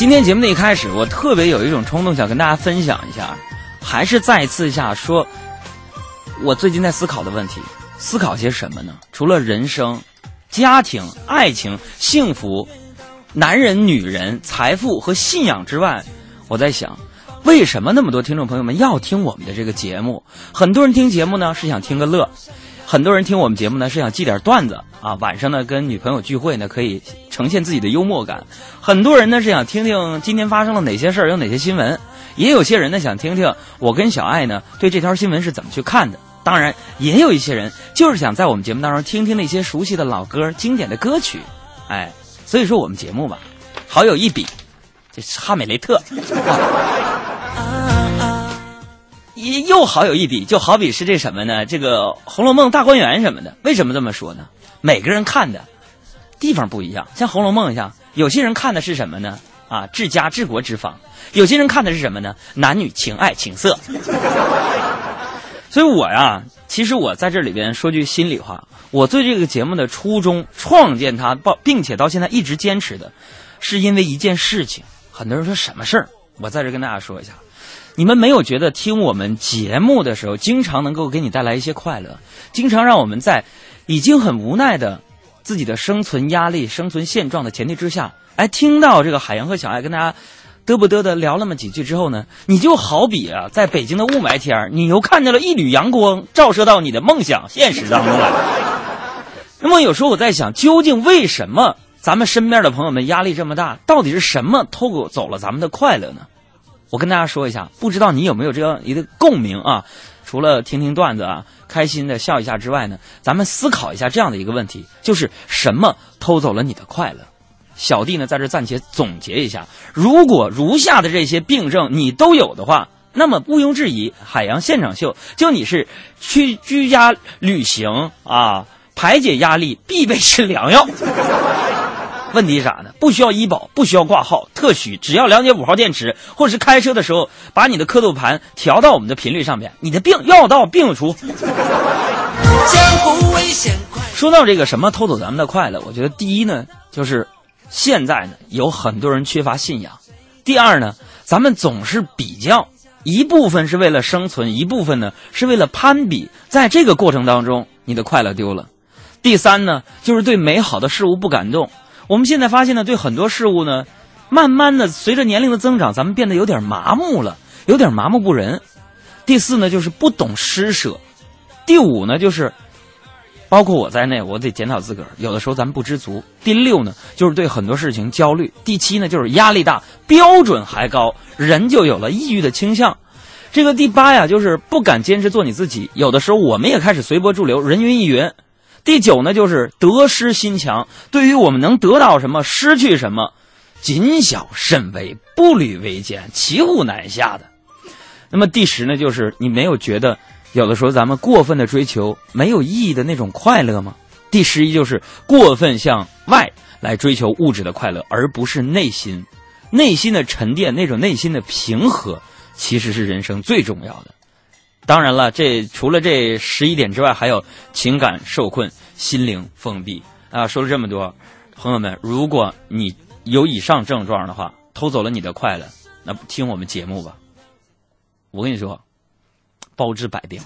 今天节目的一开始，我特别有一种冲动，想跟大家分享一下，还是再次一下说，我最近在思考的问题，思考些什么呢？除了人生、家庭、爱情、幸福、男人、女人、财富和信仰之外，我在想，为什么那么多听众朋友们要听我们的这个节目？很多人听节目呢是想听个乐。很多人听我们节目呢是想记点段子啊，晚上呢跟女朋友聚会呢可以呈现自己的幽默感。很多人呢是想听听今天发生了哪些事儿，有哪些新闻。也有些人呢想听听我跟小爱呢对这条新闻是怎么去看的。当然，也有一些人就是想在我们节目当中听听那些熟悉的老歌、经典的歌曲。哎，所以说我们节目吧，好有一比，这是哈美雷特。又好有一比，就好比是这什么呢？这个《红楼梦》大观园什么的，为什么这么说呢？每个人看的地方不一样。像《红楼梦》一样，有些人看的是什么呢？啊，治家治国之方；有些人看的是什么呢？男女情爱情色。所以我呀，其实我在这里边说句心里话，我对这个节目的初衷、创建它，并且到现在一直坚持的，是因为一件事情。很多人说什么事儿？我在这跟大家说一下。你们没有觉得听我们节目的时候，经常能够给你带来一些快乐，经常让我们在已经很无奈的自己的生存压力、生存现状的前提之下，哎，听到这个海洋和小爱跟大家嘚不嘚的聊那么几句之后呢，你就好比啊，在北京的雾霾天你又看见了一缕阳光照射到你的梦想现实当中来。那么有时候我在想，究竟为什么咱们身边的朋友们压力这么大？到底是什么偷走了咱们的快乐呢？我跟大家说一下，不知道你有没有这样一个共鸣啊？除了听听段子啊，开心的笑一下之外呢，咱们思考一下这样的一个问题：就是什么偷走了你的快乐？小弟呢，在这暂且总结一下：如果如下的这些病症你都有的话，那么毋庸置疑，海洋现场秀就你是去居家旅行啊，排解压力必备是良药。问题是啥呢？不需要医保，不需要挂号，特许，只要了解五号电池，或者是开车的时候把你的刻度盘调到我们的频率上面，你的病药到病除。说到这个什么偷走咱们的快乐，我觉得第一呢，就是现在呢有很多人缺乏信仰；第二呢，咱们总是比较，一部分是为了生存，一部分呢是为了攀比，在这个过程当中，你的快乐丢了；第三呢，就是对美好的事物不感动。我们现在发现呢，对很多事物呢，慢慢的随着年龄的增长，咱们变得有点麻木了，有点麻木不仁。第四呢，就是不懂施舍；第五呢，就是包括我在内，我得检讨自个儿，有的时候咱们不知足。第六呢，就是对很多事情焦虑；第七呢，就是压力大，标准还高，人就有了抑郁的倾向。这个第八呀，就是不敢坚持做你自己，有的时候我们也开始随波逐流，人云亦云。第九呢，就是得失心强，对于我们能得到什么、失去什么，谨小慎微、步履维艰、骑虎难下的。那么第十呢，就是你没有觉得有的时候咱们过分的追求没有意义的那种快乐吗？第十一就是过分向外来追求物质的快乐，而不是内心、内心的沉淀，那种内心的平和，其实是人生最重要的。当然了，这除了这十一点之外，还有情感受困、心灵封闭啊。说了这么多，朋友们，如果你有以上症状的话，偷走了你的快乐，那听我们节目吧。我跟你说，包治百病。